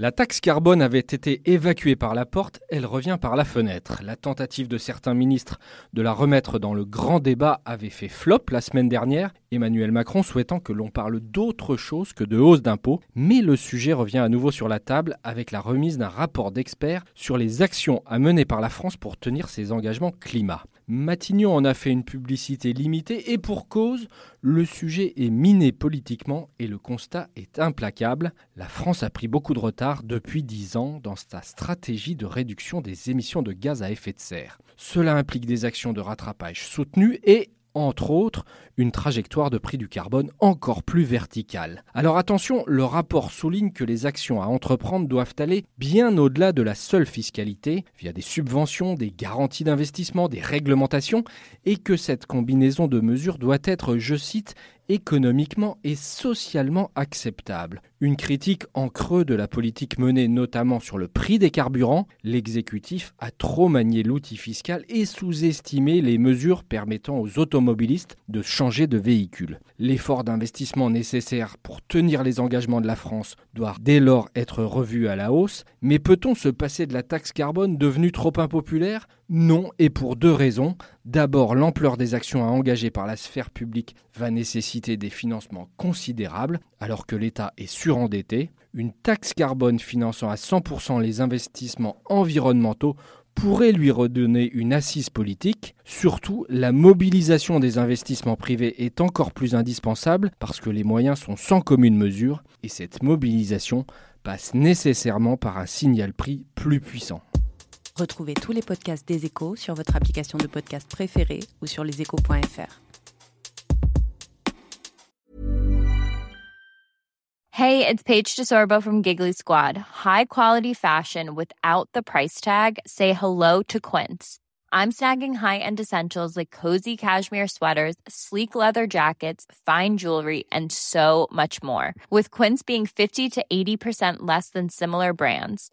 La taxe carbone avait été évacuée par la porte, elle revient par la fenêtre. La tentative de certains ministres de la remettre dans le grand débat avait fait flop la semaine dernière, Emmanuel Macron souhaitant que l'on parle d'autre chose que de hausse d'impôts, mais le sujet revient à nouveau sur la table avec la remise d'un rapport d'experts sur les actions à mener par la France pour tenir ses engagements climat. Matignon en a fait une publicité limitée et pour cause, le sujet est miné politiquement et le constat est implacable. La France a pris beaucoup de retard depuis 10 ans dans sa stratégie de réduction des émissions de gaz à effet de serre. Cela implique des actions de rattrapage soutenues et entre autres, une trajectoire de prix du carbone encore plus verticale. Alors attention, le rapport souligne que les actions à entreprendre doivent aller bien au-delà de la seule fiscalité, via des subventions, des garanties d'investissement, des réglementations, et que cette combinaison de mesures doit être, je cite, économiquement et socialement acceptable. Une critique en creux de la politique menée notamment sur le prix des carburants, l'exécutif a trop manié l'outil fiscal et sous-estimé les mesures permettant aux automobilistes de changer de véhicule. L'effort d'investissement nécessaire pour tenir les engagements de la France doit dès lors être revu à la hausse, mais peut-on se passer de la taxe carbone devenue trop impopulaire? Non, et pour deux raisons. D'abord, l'ampleur des actions à engager par la sphère publique va nécessiter des financements considérables, alors que l'État est surendetté. Une taxe carbone finançant à 100% les investissements environnementaux pourrait lui redonner une assise politique. Surtout, la mobilisation des investissements privés est encore plus indispensable parce que les moyens sont sans commune mesure et cette mobilisation passe nécessairement par un signal prix plus puissant. Retrouvez tous les podcasts des échos sur votre application de podcast préférée ou sur leséchos.fr. Hey, it's Paige DeSorbo from Giggly Squad. High quality fashion without the price tag. Say hello to Quince. I'm snagging high-end essentials like cozy cashmere sweaters, sleek leather jackets, fine jewelry, and so much more. With Quince being 50 to 80% less than similar brands